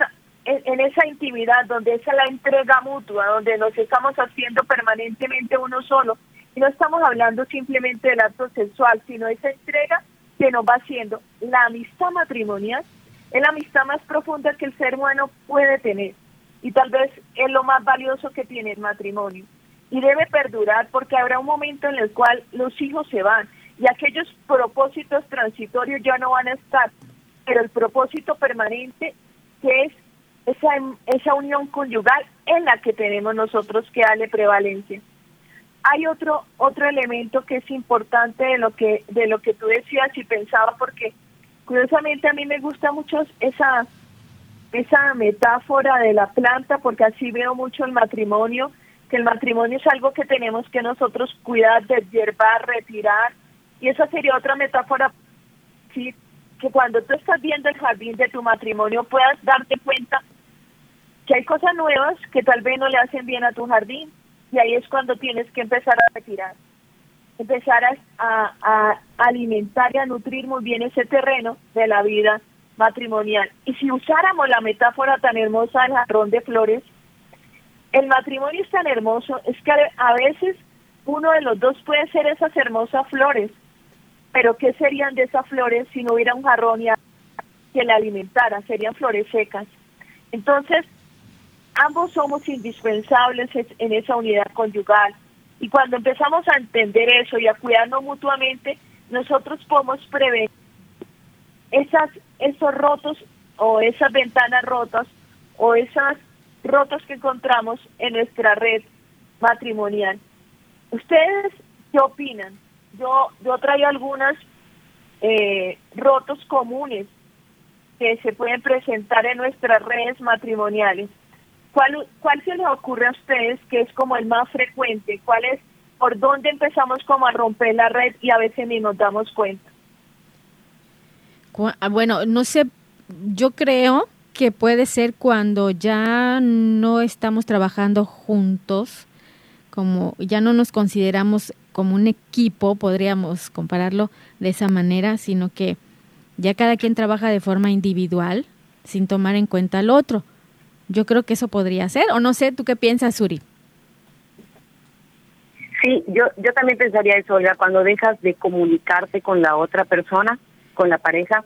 en, esa intimidad donde es la entrega mutua, donde nos estamos haciendo permanentemente uno solo, y no estamos hablando simplemente del acto sexual, sino esa entrega que nos va haciendo. La amistad matrimonial es la amistad más profunda que el ser humano puede tener y tal vez es lo más valioso que tiene el matrimonio. Y debe perdurar porque habrá un momento en el cual los hijos se van y aquellos propósitos transitorios ya no van a estar, pero el propósito permanente que es esa, esa unión conyugal en la que tenemos nosotros que darle prevalencia hay otro otro elemento que es importante de lo que de lo que tú decías y pensaba porque curiosamente a mí me gusta mucho esa esa metáfora de la planta porque así veo mucho el matrimonio que el matrimonio es algo que tenemos que nosotros cuidar, deshiervar, retirar y esa sería otra metáfora sí que cuando tú estás viendo el jardín de tu matrimonio puedas darte cuenta que hay cosas nuevas que tal vez no le hacen bien a tu jardín y ahí es cuando tienes que empezar a retirar, empezar a, alimentar y a nutrir muy bien ese terreno de la vida matrimonial. Y si usáramos la metáfora tan hermosa del jarrón de flores, el matrimonio es tan hermoso, es que a veces uno de los dos puede ser esas hermosas flores, pero ¿qué serían de esas flores si no hubiera un jarrón que la alimentara? Serían flores secas. Entonces, ambos somos indispensables en esa unidad conyugal. Y cuando empezamos a entender eso y a cuidarnos mutuamente, nosotros podemos prever esas, esos rotos o esas ventanas rotas o esas rotos que encontramos en nuestra red matrimonial. ¿Ustedes qué opinan? Yo, yo traigo algunas eh, rotos comunes que se pueden presentar en nuestras redes matrimoniales. ¿Cuál, ¿Cuál se les ocurre a ustedes que es como el más frecuente? ¿Cuál es por dónde empezamos como a romper la red y a veces ni nos damos cuenta? Ah, bueno, no sé, yo creo que puede ser cuando ya no estamos trabajando juntos, como ya no nos consideramos como un equipo, podríamos compararlo de esa manera, sino que ya cada quien trabaja de forma individual sin tomar en cuenta al otro. Yo creo que eso podría ser, o no sé, ¿tú qué piensas, Suri? Sí, yo, yo también pensaría eso, Olga, cuando dejas de comunicarte con la otra persona, con la pareja,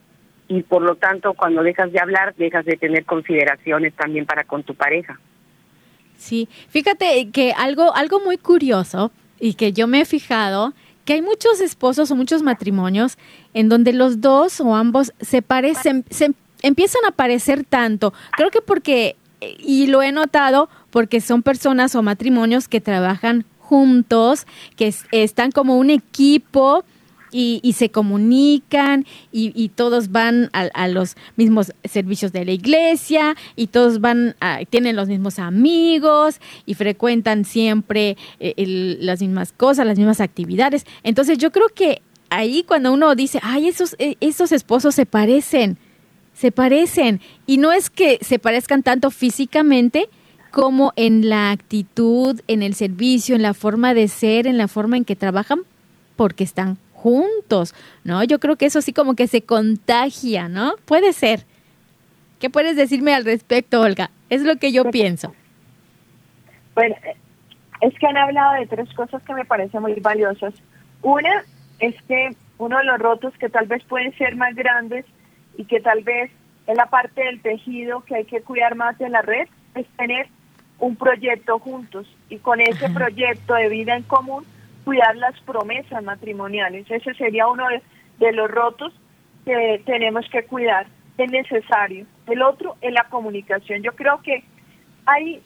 y por lo tanto cuando dejas de hablar, dejas de tener consideraciones también para con tu pareja. Sí, fíjate que algo, algo muy curioso y que yo me he fijado, que hay muchos esposos o muchos matrimonios en donde los dos o ambos se parecen, se empiezan a parecer tanto. Creo que porque, y lo he notado, porque son personas o matrimonios que trabajan juntos, que están como un equipo y, se comunican y, todos van a, los mismos servicios de la iglesia y todos van a, tienen los mismos amigos y frecuentan siempre eh, las mismas cosas, las mismas actividades. Entonces yo creo que ahí cuando uno dice, ay, esos, eh, esos esposos se parecen, se parecen. Y no es que se parezcan tanto físicamente, como en la actitud, en el servicio, en la forma de ser, en la forma en que trabajan, porque están juntos, ¿no? Yo creo que eso sí como que se contagia, ¿no? Puede ser. ¿Qué puedes decirme al respecto, Olga? Es lo que yo pues, pienso. Bueno, es que han hablado de tres cosas que me parecen muy valiosas. Una es que uno de los rotos que tal vez pueden ser más grandes y que tal vez es la parte del tejido que hay que cuidar más de la red, es tener un proyecto juntos y con ese proyecto de vida en común cuidar las promesas matrimoniales. Ese sería uno de, los rotos que tenemos que cuidar, es necesario. El otro es la comunicación. Yo creo que hay,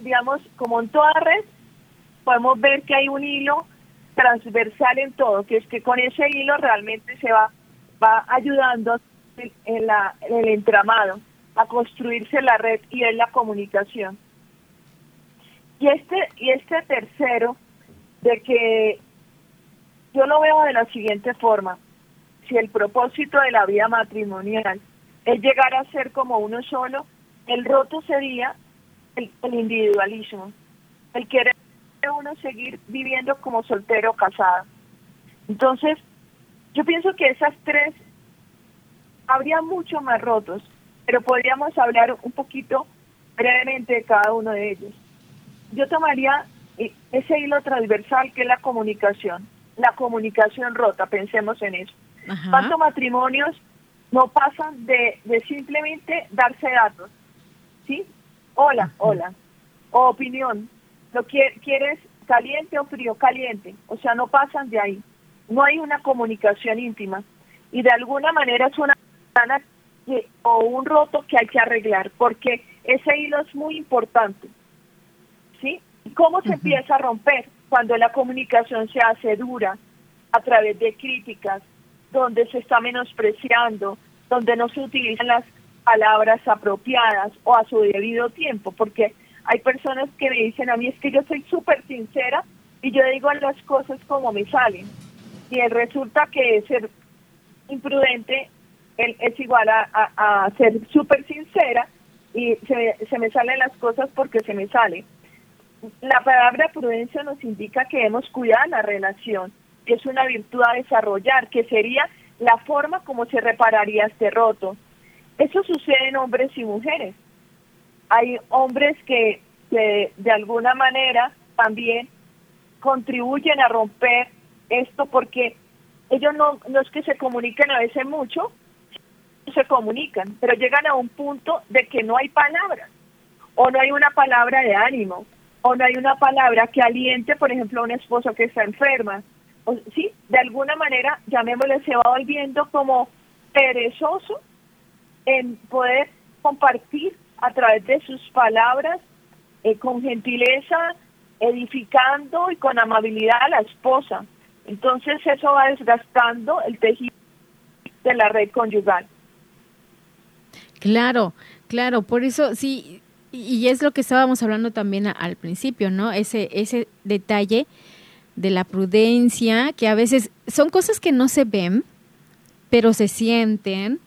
digamos, como en toda red, podemos ver que hay un hilo transversal en todo, que es que con ese hilo realmente se va, va ayudando en, la, en el entramado a construirse la red y es la comunicación. Y este, y este tercero de que yo lo veo de la siguiente forma. Si el propósito de la vida matrimonial es llegar a ser como uno solo, el roto sería el, individualismo, el querer uno seguir viviendo como soltero o casado. Entonces, yo pienso que esas tres, habría mucho más rotos, pero podríamos hablar un poquito brevemente de cada uno de ellos. Yo tomaría ese hilo transversal que es la comunicación, la comunicación rota, pensemos en eso. ¿Cuántos matrimonios no pasan de, de simplemente darse datos? ¿Sí? Hola, hola. O opinión. ¿Lo quieres caliente o frío? Caliente. O sea, no pasan de ahí. No hay una comunicación íntima. Y de alguna manera es una o un roto que hay que arreglar, porque ese hilo es muy importante. ¿Sí? ¿Cómo se empieza a romper? Cuando la comunicación se hace dura, a través de críticas, donde se está menospreciando, donde no se utilizan las palabras apropiadas o a su debido tiempo, porque hay personas que me dicen a mí es que yo soy súper sincera y yo digo las cosas como me salen. Y resulta que ser imprudente es igual a, ser súper sincera y se, se me salen las cosas porque se me salen la palabra prudencia nos indica que debemos cuidar la relación, que es una virtud a desarrollar, que sería la forma como se repararía este roto. Eso sucede en hombres y mujeres. Hay hombres que, de alguna manera también contribuyen a romper esto porque ellos no, no es que se comuniquen a veces mucho, se comunican, pero llegan a un punto de que no hay palabras o no hay una palabra de ánimo o no hay una palabra que aliente, por ejemplo, a un esposo que está enferma. O, sí, de alguna manera, llamémosle, se va volviendo como perezoso en poder compartir a través de sus palabras eh, con gentileza, edificando y con amabilidad a la esposa. Entonces eso va desgastando el tejido de la red conyugal. Claro, claro, por eso sí, y es lo que estábamos hablando también al principio, ¿no? Ese, ese detalle de la prudencia, que a veces son cosas que no se ven, pero se sienten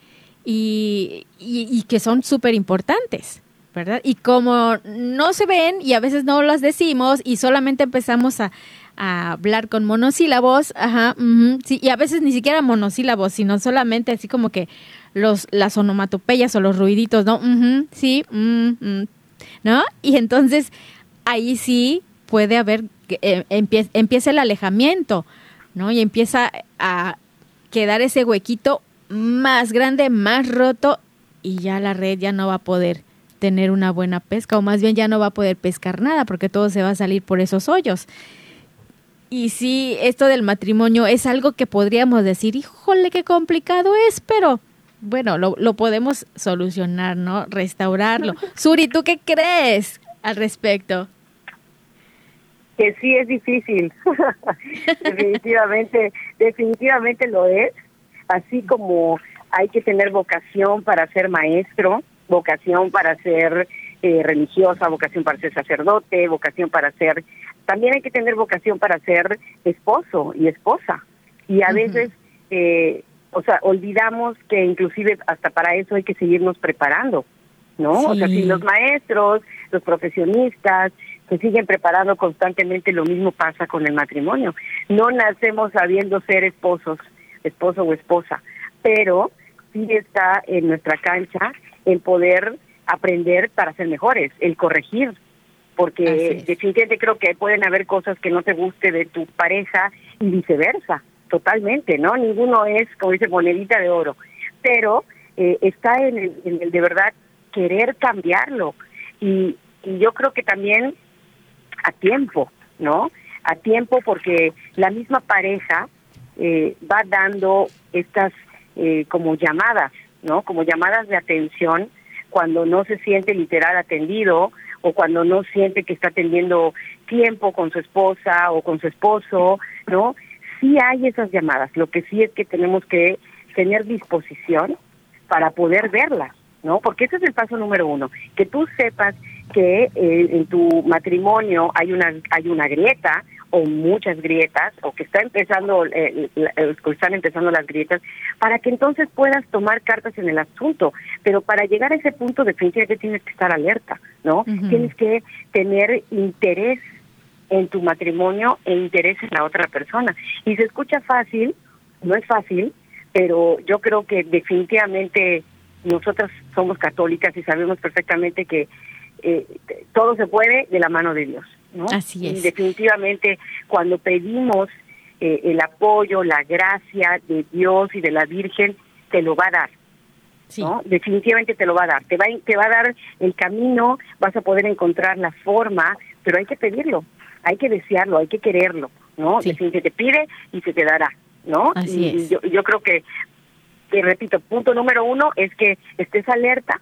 y, y, que son súper importantes, ¿verdad? Y como no se ven y a veces no las decimos y solamente empezamos a, hablar con monosílabos, ajá, sí, y a veces ni siquiera monosílabos, sino solamente así como que los, las onomatopeyas o los ruiditos, ¿no? sí, mm, ¿no? Y entonces ahí sí puede haber, eh, empieza el alejamiento, ¿no? Y empieza a quedar ese huequito más grande, más roto y ya la red ya no va a poder tener una buena pesca o más bien ya no va a poder pescar nada porque todo se va a salir por esos hoyos. Y sí, esto del matrimonio es algo que podríamos decir, híjole, qué complicado es, pero bueno, lo, lo podemos solucionar, ¿no? Restaurarlo. Suri, ¿tú qué crees al respecto? Que sí es difícil, definitivamente, definitivamente lo es, así como hay que tener vocación para ser maestro, vocación para ser eh, religiosa, vocación para ser sacerdote, vocación para ser, también hay que tener vocación para ser esposo y esposa. Y a veces eh, o sea, olvidamos que inclusive hasta para eso hay que seguirnos preparando, ¿no? O sea, si los maestros, los profesionistas se siguen preparando constantemente, lo mismo pasa con el matrimonio. No nacemos sabiendo ser esposos, esposo o esposa, pero sí está en nuestra cancha el poder aprender para ser mejores, el corregir, porque definitivamente creo que pueden haber cosas que no te guste de tu pareja y viceversa totalmente, ¿no? Ninguno es, como dice, monedita de oro, pero eh, está en el, de verdad querer cambiarlo y, yo creo que también a tiempo, ¿no? A tiempo porque la misma pareja eh, va dando estas eh, como llamadas, ¿no? Como llamadas de atención cuando no se siente literal atendido o cuando no siente que está teniendo tiempo con su esposa o con su esposo, ¿no? sí hay esas llamadas, lo que sí es que tenemos que tener disposición para poder verlas, ¿no? Porque ese es el paso número uno, que tú sepas que eh, en tu matrimonio hay una hay una grieta o muchas grietas o que está empezando eh, están empezando las grietas para que entonces puedas tomar cartas en el asunto pero para llegar a ese punto definitivamente tienes que estar alerta no tienes que tener interés en tu matrimonio e interés en la otra persona. Y se escucha fácil, no es fácil, pero yo creo que definitivamente nosotras somos católicas y sabemos perfectamente que eh, todo se puede de la mano de Dios. ¿No? Así es. Y definitivamente cuando pedimos eh, el apoyo, la gracia de Dios y de la Virgen, te lo va a dar. ¿no? Definitivamente te lo va a dar. Te va, te va a dar el camino, vas a poder encontrar la forma, pero hay que pedirlo hay que desearlo, hay que quererlo, ¿no? Sí. Se te pide y se te dará, ¿no? Así y Yo, yo creo que, que, repito, punto número uno es que estés alerta,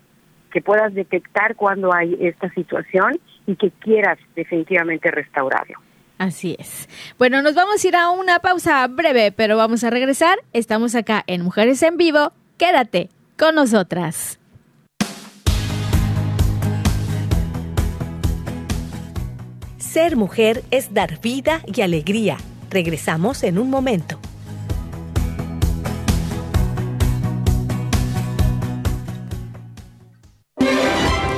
que puedas detectar cuando hay esta situación y que quieras definitivamente restaurarlo. Así es. Bueno, nos vamos a ir a una pausa breve, pero vamos a regresar. Estamos acá en Mujeres en Vivo. Quédate con nosotras. Ser mujer es dar vida y alegría. Regresamos en un momento.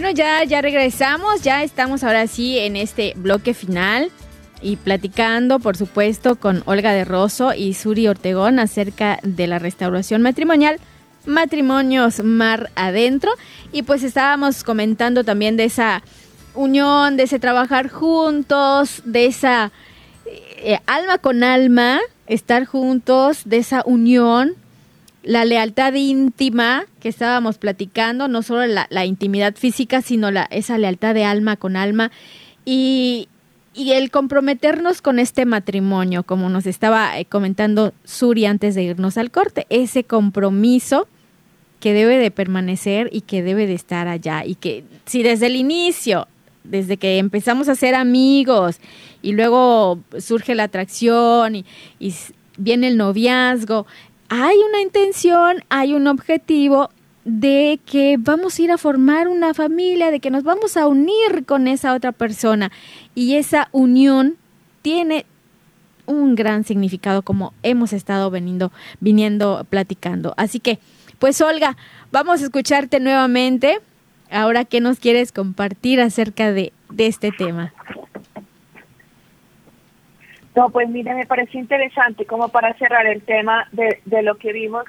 Bueno, ya, ya regresamos, ya estamos ahora sí en este bloque final y platicando, por supuesto, con Olga de Rosso y Suri Ortegón acerca de la restauración matrimonial. Matrimonios Mar Adentro. Y pues estábamos comentando también de esa unión, de ese trabajar juntos, de esa eh, alma con alma, estar juntos, de esa unión, la lealtad íntima que estábamos platicando, no solo la, intimidad física, sino la, esa lealtad de alma con alma. Y, y el comprometernos con este matrimonio, como nos estaba eh, comentando Suri antes de irnos al corte, ese compromiso que debe de permanecer y que debe de estar allá. Y que si desde el inicio, desde que empezamos a ser amigos y luego surge la atracción y, y viene el noviazgo, hay una intención, hay un objetivo de que vamos a ir a formar una familia, de que nos vamos a unir con esa otra persona y esa unión tiene un gran significado como hemos estado veniendo, viniendo platicando. Así que, pues Olga, vamos a escucharte nuevamente. Ahora, ¿qué nos quieres compartir acerca de, de este tema? No, pues mira, me parece interesante como para cerrar el tema de, de lo que vimos,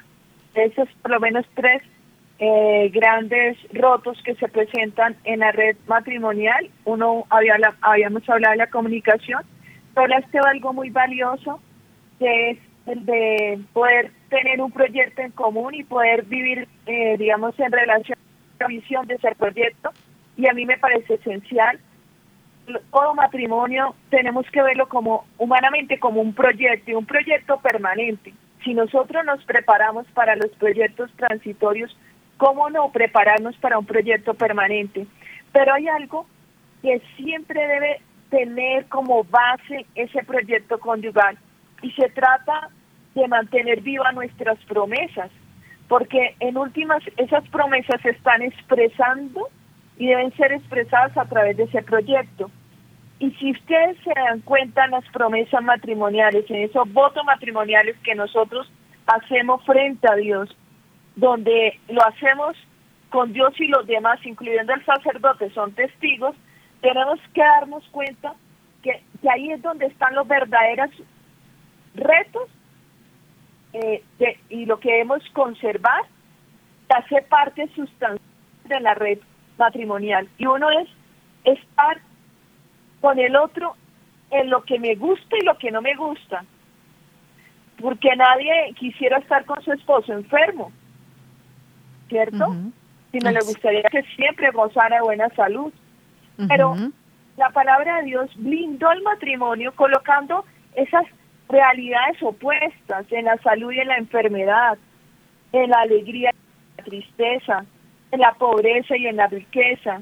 esos por lo menos tres eh, grandes rotos que se presentan en la red matrimonial. Uno, había habíamos hablado de la comunicación, pero este algo muy valioso, que es el de poder tener un proyecto en común y poder vivir, eh, digamos, en relación a la visión de ese proyecto. Y a mí me parece esencial. Todo matrimonio tenemos que verlo como humanamente como un proyecto un proyecto permanente. Si nosotros nos preparamos para los proyectos transitorios, ¿Cómo no prepararnos para un proyecto permanente? Pero hay algo que siempre debe tener como base ese proyecto conyugal y se trata de mantener vivas nuestras promesas, porque en últimas esas promesas se están expresando y deben ser expresadas a través de ese proyecto. Y si ustedes se dan cuenta en las promesas matrimoniales, en esos votos matrimoniales que nosotros hacemos frente a Dios, donde lo hacemos con Dios y los demás, incluyendo el sacerdote, son testigos, tenemos que darnos cuenta que, ahí es donde están los verdaderos retos eh, y lo que debemos conservar hace parte sustancial de la red matrimonial. Y uno es estar con el otro en lo que me gusta y lo que no me gusta. Porque nadie quisiera estar con su esposo enfermo ¿cierto? Sino le gustaría que siempre gozara de buena salud. Pero la palabra de Dios blindó el matrimonio colocando esas realidades opuestas en la salud y en la enfermedad, en la alegría y la tristeza, en la pobreza y en la riqueza,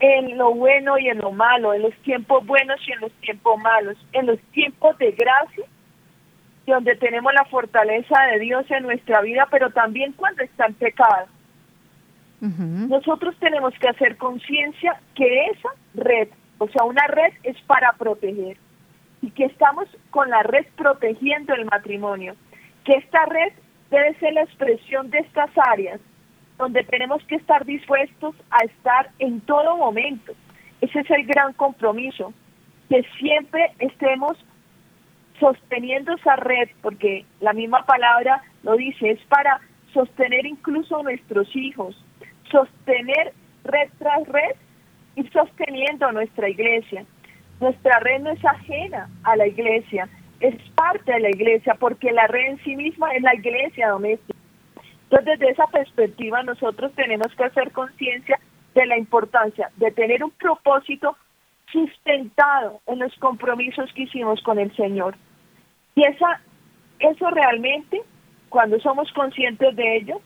en lo bueno y en lo malo, en los tiempos buenos y en los tiempos malos, en los tiempos de gracia donde tenemos la fortaleza de Dios en nuestra vida, pero también cuando está en pecado. Nosotros tenemos que hacer conciencia que esa red, o sea, una red es para proteger y que estamos con la red protegiendo el matrimonio, que esta red debe ser la expresión de estas áreas donde tenemos que estar dispuestos a estar en todo momento. Ese es el gran compromiso, que siempre estemos sosteniendo esa red, porque la misma palabra lo dice, es para sostener incluso a nuestros hijos, sostener red tras red y sosteniendo nuestra iglesia. Nuestra red no es ajena a la iglesia, es parte de la iglesia, porque la red en sí misma es la iglesia doméstica. Entonces, desde esa perspectiva, nosotros tenemos que hacer conciencia de la importancia de tener un propósito sustentado en los compromisos que hicimos con el Señor. Y esa, eso realmente, cuando somos conscientes de ello,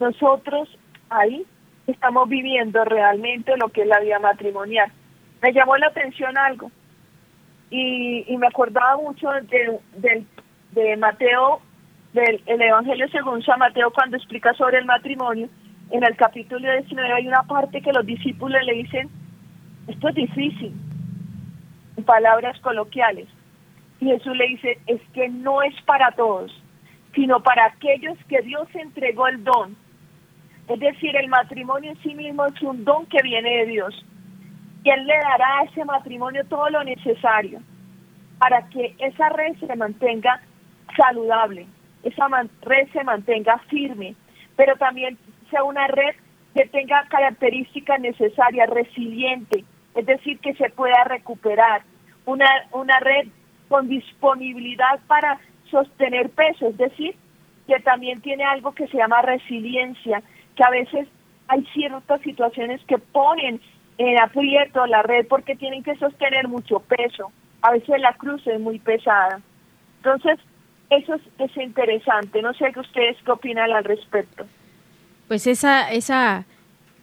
nosotros ahí estamos viviendo realmente lo que es la vida matrimonial. Me llamó la atención algo y, y me acordaba mucho de, de, de Mateo, del el Evangelio según San Mateo cuando explica sobre el matrimonio. En el capítulo 19 hay una parte que los discípulos le dicen, esto es difícil, en palabras coloquiales. Y Jesús le dice, es que no es para todos, sino para aquellos que Dios entregó el don. Es decir, el matrimonio en sí mismo es un don que viene de Dios. Y Él le dará a ese matrimonio todo lo necesario para que esa red se mantenga saludable, esa red se mantenga firme, pero también sea una red que tenga características necesarias, resiliente, es decir, que se pueda recuperar, una, una red con disponibilidad para sostener peso, es decir, que también tiene algo que se llama resiliencia, que a veces hay ciertas situaciones que ponen en aprieto la red porque tienen que sostener mucho peso. A veces la cruz es muy pesada. Entonces, eso es, interesante. No sé qué ustedes qué opinan al respecto. Pues esa, esa,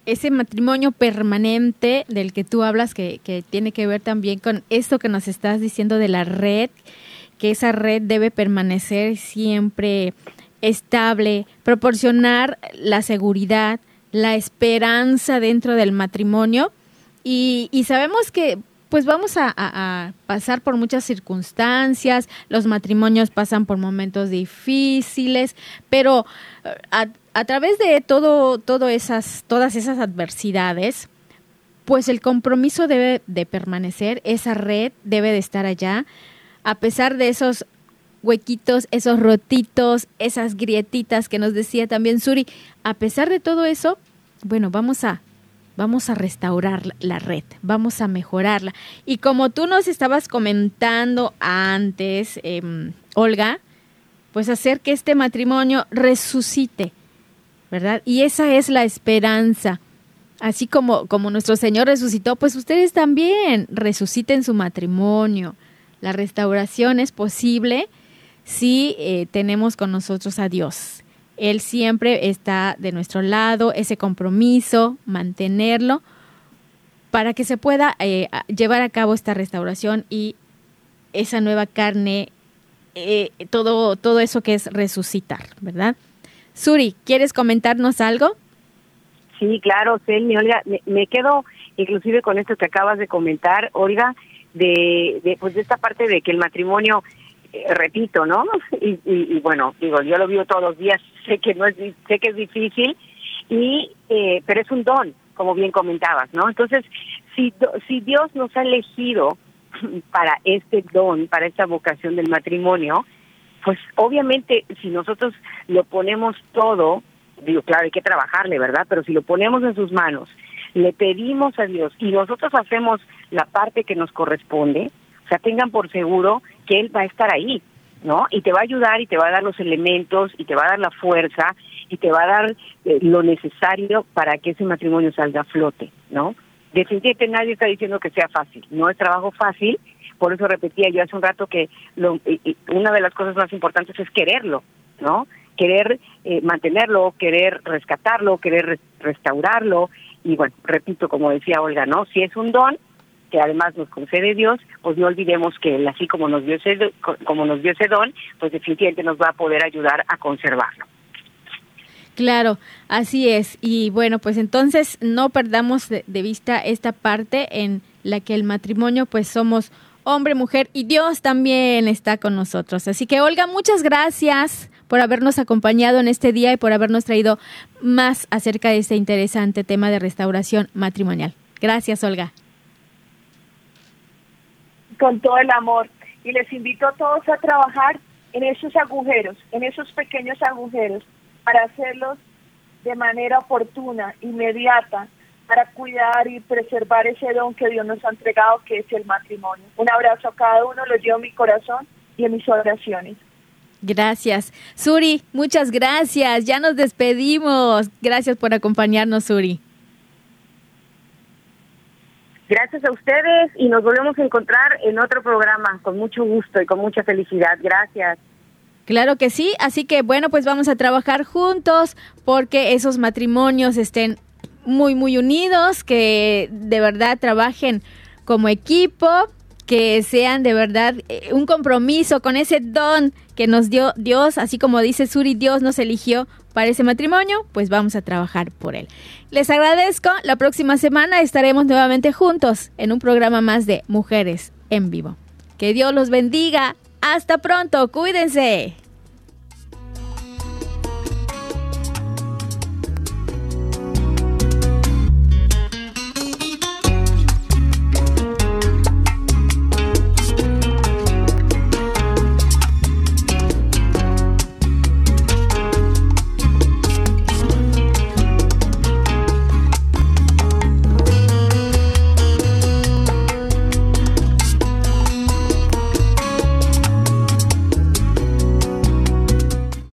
ese matrimonio permanente del que tú hablas, que, que tiene que ver también con esto que nos estás diciendo de la red, que esa red debe permanecer siempre estable, proporcionar la seguridad, la esperanza dentro del matrimonio y, y sabemos que pues vamos a, pasar por muchas circunstancias, los matrimonios pasan por momentos difíciles, pero eh, a, través de todo, todo esas, todas esas adversidades, pues el compromiso debe de permanecer, esa red debe de estar allá, a pesar de esos huequitos, esos rotitos, esas grietitas que nos decía también Suri. A pesar de todo eso, bueno, vamos a vamos a restaurar la red, vamos a mejorarla. Y como tú nos estabas comentando antes, em, Olga, pues hacer que este matrimonio resucite, ¿verdad? Y esa es la esperanza. Así como, como nuestro Señor resucitó, pues ustedes también resuciten su matrimonio. La restauración es posible si eh, tenemos con nosotros a Dios. Él siempre está de nuestro lado, ese compromiso, mantenerlo, para que se pueda eh, llevar a cabo esta restauración y esa nueva carne, eh, todo, todo eso que es resucitar, ¿verdad? Suri, ¿quieres comentarnos algo? Sí, claro, Selmi, Olga, me, quedo inclusive con esto que acabas de comentar, Olga, de, de, pues de esta parte de que el matrimonio eh, repito, ¿no? Y, bueno, digo, yo lo vivo todos los días, sé que no es, sé que es difícil, y eh, pero es un don, como bien comentabas, ¿no? Entonces, si, si Dios nos ha elegido para este don, para esta vocación del matrimonio, pues obviamente si nosotros lo ponemos todo, digo, claro, hay que trabajarle, ¿verdad? Pero si lo ponemos en sus manos, le pedimos a Dios y nosotros hacemos la parte que nos corresponde, o sea, tengan por seguro que Él va a estar ahí, ¿no? Y te va a ayudar y te va a dar los elementos y te va a dar la fuerza y te va a dar eh, lo necesario para que ese matrimonio salga a flote, ¿no? Definitivamente nadie está diciendo que sea fácil, no es trabajo fácil, por eso repetía yo hace un rato que lo, una de las cosas más importantes es quererlo, ¿no? Querer eh, mantenerlo, querer rescatarlo, querer restaurarlo y bueno, repito como decía Olga, ¿no? Si es un don, que además nos concede Dios, pues no olvidemos que Él, así como nos dio ese, como nos dio ese don, pues definitivamente nos va a poder ayudar a conservarlo. Claro, así es. Y bueno, pues entonces no perdamos de, vista esta parte en la que el matrimonio, pues somos hombre, mujer y Dios también está con nosotros. Así que Olga, muchas gracias por habernos acompañado en este día y por habernos traído más acerca de este interesante tema de restauración matrimonial. Gracias, Olga con todo el amor. Y les invito a todos a trabajar en esos agujeros, en esos pequeños agujeros, para hacerlos de manera oportuna, inmediata, para cuidar y preservar ese don que Dios nos ha entregado, que es el matrimonio. Un abrazo a cada uno, lo llevo en mi corazón y en mis oraciones. Gracias. Suri, muchas gracias. Ya nos despedimos. Gracias por acompañarnos, Suri. Gracias a ustedes y nos volvemos a encontrar en otro programa con mucho gusto y con mucha felicidad. Gracias. Claro que sí, así que bueno, pues vamos a trabajar juntos porque esos matrimonios estén muy, muy unidos, que de verdad trabajen como equipo, que sean de verdad eh, un compromiso con ese don que nos dio Dios, así como dice Suri, Dios nos eligió para ese matrimonio, pues vamos a trabajar por él. Les agradezco, la próxima semana estaremos nuevamente juntos en un programa más de Mujeres en Vivo. Que Dios los bendiga, hasta pronto, cuídense.